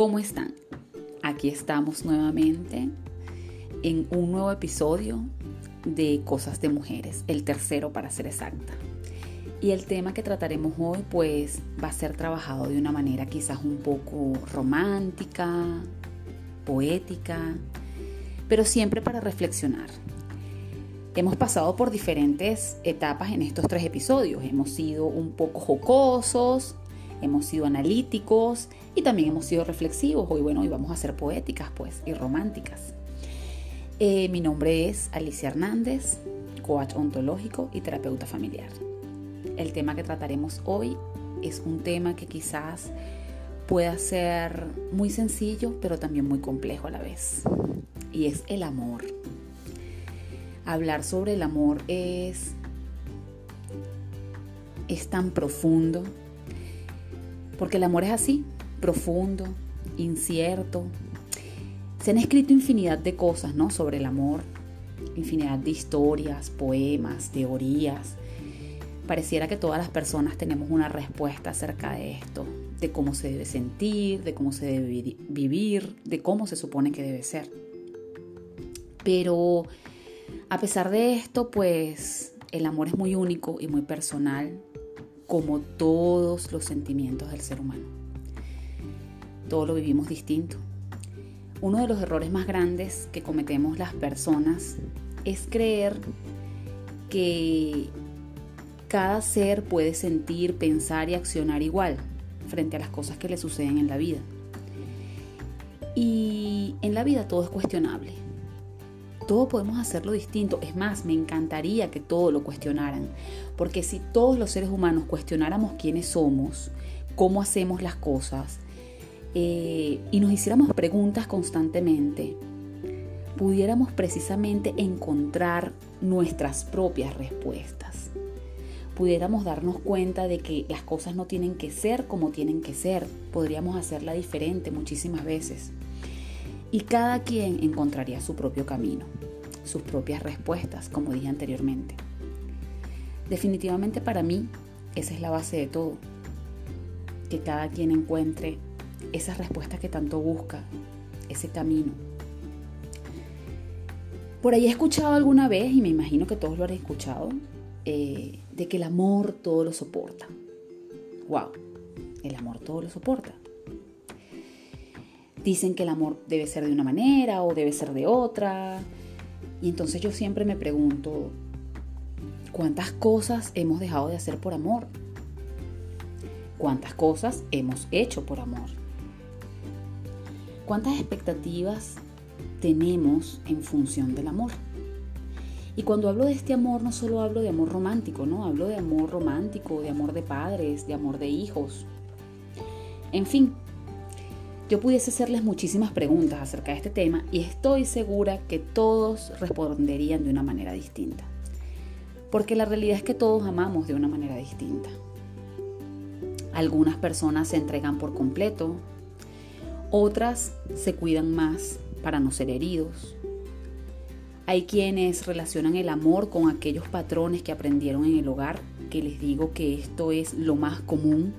¿Cómo están? Aquí estamos nuevamente en un nuevo episodio de Cosas de Mujeres, el tercero para ser exacta. Y el tema que trataremos hoy pues va a ser trabajado de una manera quizás un poco romántica, poética, pero siempre para reflexionar. Hemos pasado por diferentes etapas en estos tres episodios. Hemos sido un poco jocosos, hemos sido analíticos y también hemos sido reflexivos. Hoy, bueno, hoy vamos a ser poéticas, pues, y románticas. Eh, mi nombre es Alicia Hernández, coach ontológico y terapeuta familiar. El tema que trataremos hoy es un tema que quizás pueda ser muy sencillo, pero también muy complejo a la vez. Y es el amor. Hablar sobre el amor es, es tan profundo, porque el amor es así, profundo, incierto. Se han escrito infinidad de cosas ¿no? sobre el amor, infinidad de historias, poemas, teorías. Pareciera que todas las personas tenemos una respuesta acerca de esto, de cómo se debe sentir, de cómo se debe vivir, de cómo se supone que debe ser. Pero a pesar de esto, pues el amor es muy único y muy personal como todos los sentimientos del ser humano. Todo lo vivimos distinto. Uno de los errores más grandes que cometemos las personas es creer que cada ser puede sentir, pensar y accionar igual frente a las cosas que le suceden en la vida. Y en la vida todo es cuestionable todo podemos hacerlo distinto. Es más, me encantaría que todo lo cuestionaran, porque si todos los seres humanos cuestionáramos quiénes somos, cómo hacemos las cosas, eh, y nos hiciéramos preguntas constantemente, pudiéramos precisamente encontrar nuestras propias respuestas. Pudiéramos darnos cuenta de que las cosas no tienen que ser como tienen que ser, podríamos hacerla diferente muchísimas veces y cada quien encontraría su propio camino, sus propias respuestas, como dije anteriormente. Definitivamente para mí esa es la base de todo, que cada quien encuentre esas respuestas que tanto busca, ese camino. Por ahí he escuchado alguna vez, y me imagino que todos lo han escuchado, eh, de que el amor todo lo soporta. ¡Wow! El amor todo lo soporta dicen que el amor debe ser de una manera o debe ser de otra. Y entonces yo siempre me pregunto, ¿cuántas cosas hemos dejado de hacer por amor? ¿Cuántas cosas hemos hecho por amor? ¿Cuántas expectativas tenemos en función del amor? Y cuando hablo de este amor no solo hablo de amor romántico, ¿no? Hablo de amor romántico, de amor de padres, de amor de hijos. En fin, yo pudiese hacerles muchísimas preguntas acerca de este tema y estoy segura que todos responderían de una manera distinta. Porque la realidad es que todos amamos de una manera distinta. Algunas personas se entregan por completo, otras se cuidan más para no ser heridos. Hay quienes relacionan el amor con aquellos patrones que aprendieron en el hogar, que les digo que esto es lo más común.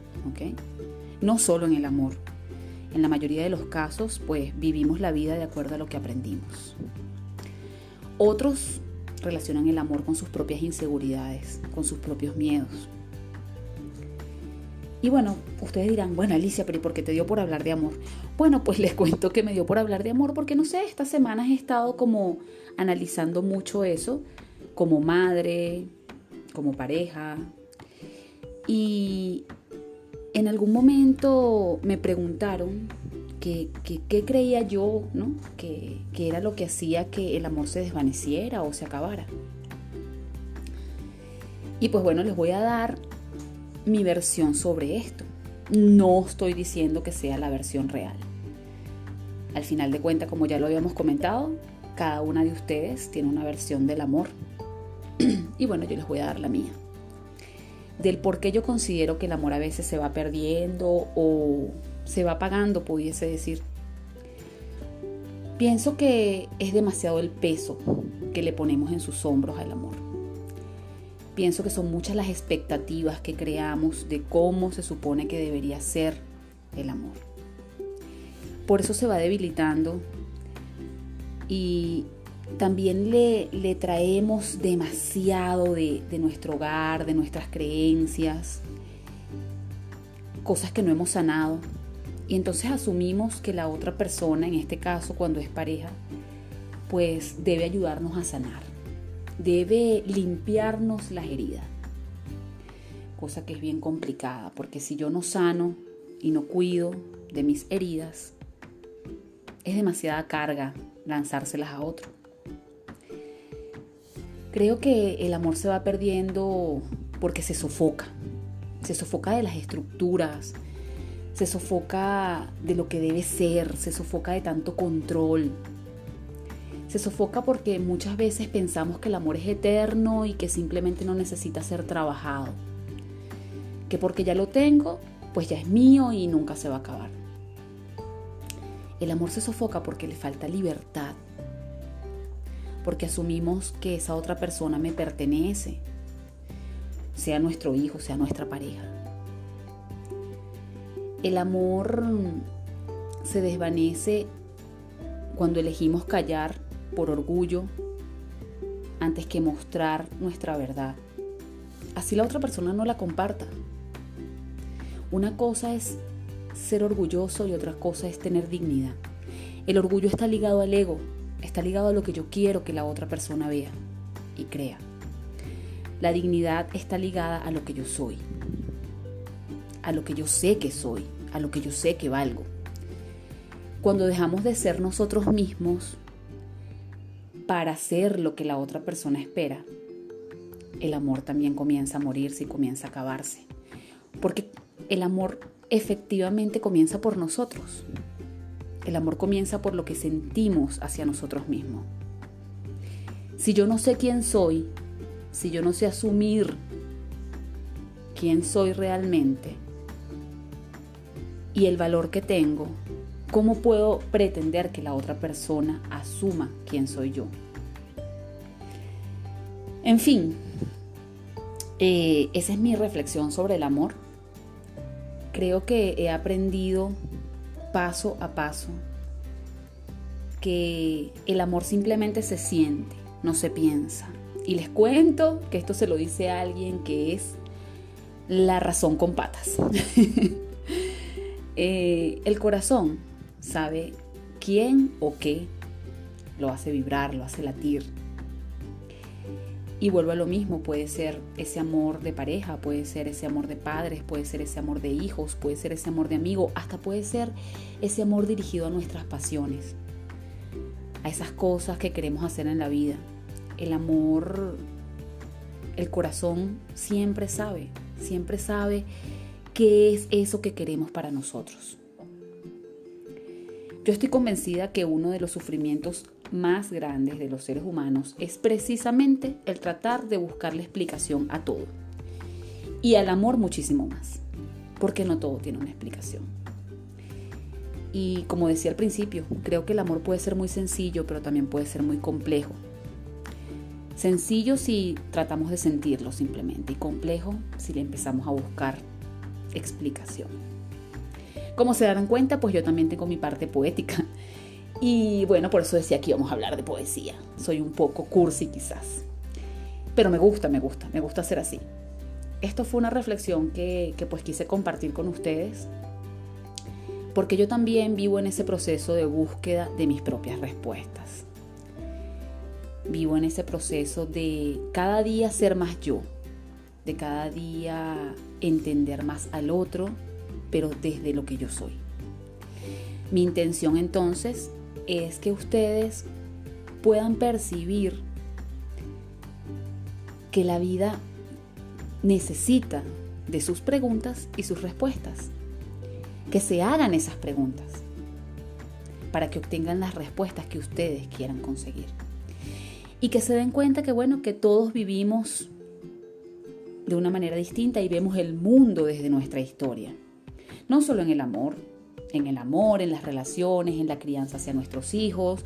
No solo en el amor, en la mayoría de los casos, pues vivimos la vida de acuerdo a lo que aprendimos. Otros relacionan el amor con sus propias inseguridades, con sus propios miedos. Y bueno, ustedes dirán, bueno Alicia, pero ¿y por qué te dio por hablar de amor? Bueno, pues les cuento que me dio por hablar de amor porque no sé, estas semanas he estado como analizando mucho eso, como madre, como pareja. Y en algún momento me preguntaron qué creía yo, ¿no? Que, que era lo que hacía que el amor se desvaneciera o se acabara. Y pues bueno, les voy a dar mi versión sobre esto. No estoy diciendo que sea la versión real. Al final de cuentas, como ya lo habíamos comentado, cada una de ustedes tiene una versión del amor. y bueno, yo les voy a dar la mía del por qué yo considero que el amor a veces se va perdiendo o se va apagando, pudiese decir. Pienso que es demasiado el peso que le ponemos en sus hombros al amor. Pienso que son muchas las expectativas que creamos de cómo se supone que debería ser el amor. por eso se va debilitando y también le, le traemos demasiado de, de nuestro hogar, de nuestras creencias, cosas que no hemos sanado. Y entonces asumimos que la otra persona, en este caso cuando es pareja, pues debe ayudarnos a sanar, debe limpiarnos las heridas. Cosa que es bien complicada, porque si yo no sano y no cuido de mis heridas, es demasiada carga lanzárselas a otro. Creo que el amor se va perdiendo porque se sofoca. Se sofoca de las estructuras, se sofoca de lo que debe ser, se sofoca de tanto control. Se sofoca porque muchas veces pensamos que el amor es eterno y que simplemente no necesita ser trabajado. Que porque ya lo tengo, pues ya es mío y nunca se va a acabar. El amor se sofoca porque le falta libertad, porque asumimos que esa otra persona me pertenece, sea nuestro hijo, sea nuestra pareja. El amor se desvanece cuando elegimos callar por orgullo antes que mostrar nuestra verdad. Así la otra persona no la comparta. Una cosa es ser orgulloso y otra cosa es tener dignidad. El orgullo está ligado al ego, está ligado a lo que yo quiero que la otra persona vea y crea. La dignidad está ligada a lo que yo soy, a lo que yo sé que soy, a lo que yo sé que valgo. Cuando dejamos de ser nosotros mismos para ser lo que la otra persona espera, el amor también comienza a morirse y comienza a acabarse. Porque el amor efectivamente comienza por nosotros. El amor comienza por lo que sentimos hacia nosotros mismos. Si yo no sé quién soy, si yo no sé asumir quién soy realmente y el valor que tengo, ¿cómo puedo pretender que la otra persona asuma quién soy yo? En fin, eh, esa es mi reflexión sobre el amor creo que he aprendido paso a paso que el amor simplemente se siente, no se piensa. Y les cuento que esto se lo dice a alguien que es la razón con patas. Eh, el corazón sabe quién o qué lo hace vibrar, lo hace latir, y vuelvo a lo mismo, puede ser ese amor de pareja, puede ser ese amor de padres, puede ser ese amor de hijos, puede ser ese amor de amigo, hasta puede ser ese amor dirigido a nuestras pasiones, a esas cosas que queremos hacer en la vida. El amor, el corazón siempre sabe, siempre sabe qué es eso que queremos para nosotros. Yo estoy convencida que uno de los sufrimientos más grandes de los seres humanos es precisamente el tratar de buscarle explicación a todo. Y al amor muchísimo más, porque no todo tiene una explicación. Y como decía al principio, creo que el amor puede ser muy sencillo, pero también puede ser muy complejo. Sencillo si tratamos de sentirlo simplemente y complejo si le empezamos a buscar explicación. Como se darán cuenta, pues yo también tengo mi parte poética y bueno, por eso decía que íbamos a hablar de poesía. Soy un poco cursi quizás. Pero me gusta, me gusta, me gusta ser así. Esto fue una reflexión que, que pues quise compartir con ustedes porque yo también vivo en ese proceso de búsqueda de mis propias respuestas. Vivo en ese proceso de cada día ser más yo, de cada día entender más al otro, pero desde lo que yo soy. Mi intención entonces es que ustedes puedan percibir que la vida necesita de sus preguntas y sus respuestas. Que se hagan esas preguntas para que obtengan las respuestas que ustedes quieran conseguir. Y que se den cuenta que bueno, que todos vivimos de una manera distinta y vemos el mundo desde nuestra historia. No solo en el amor, en el amor, en las relaciones, en la crianza hacia nuestros hijos,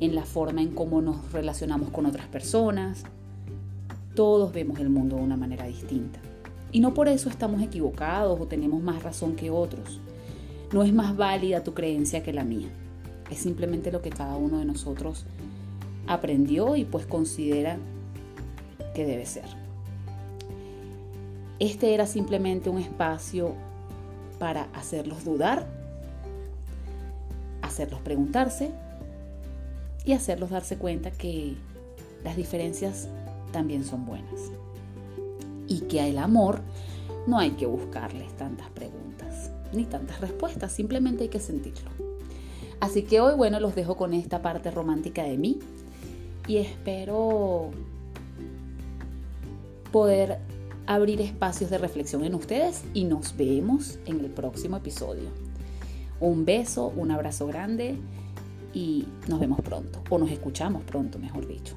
en la forma en cómo nos relacionamos con otras personas. Todos vemos el mundo de una manera distinta. Y no por eso estamos equivocados o tenemos más razón que otros. No es más válida tu creencia que la mía. Es simplemente lo que cada uno de nosotros aprendió y pues considera que debe ser. Este era simplemente un espacio para hacerlos dudar, hacerlos preguntarse y hacerlos darse cuenta que las diferencias también son buenas y que al amor no hay que buscarles tantas preguntas ni tantas respuestas, simplemente hay que sentirlo. Así que hoy, bueno, los dejo con esta parte romántica de mí y espero poder abrir espacios de reflexión en ustedes y nos vemos en el próximo episodio. Un beso, un abrazo grande y nos vemos pronto, o nos escuchamos pronto, mejor dicho.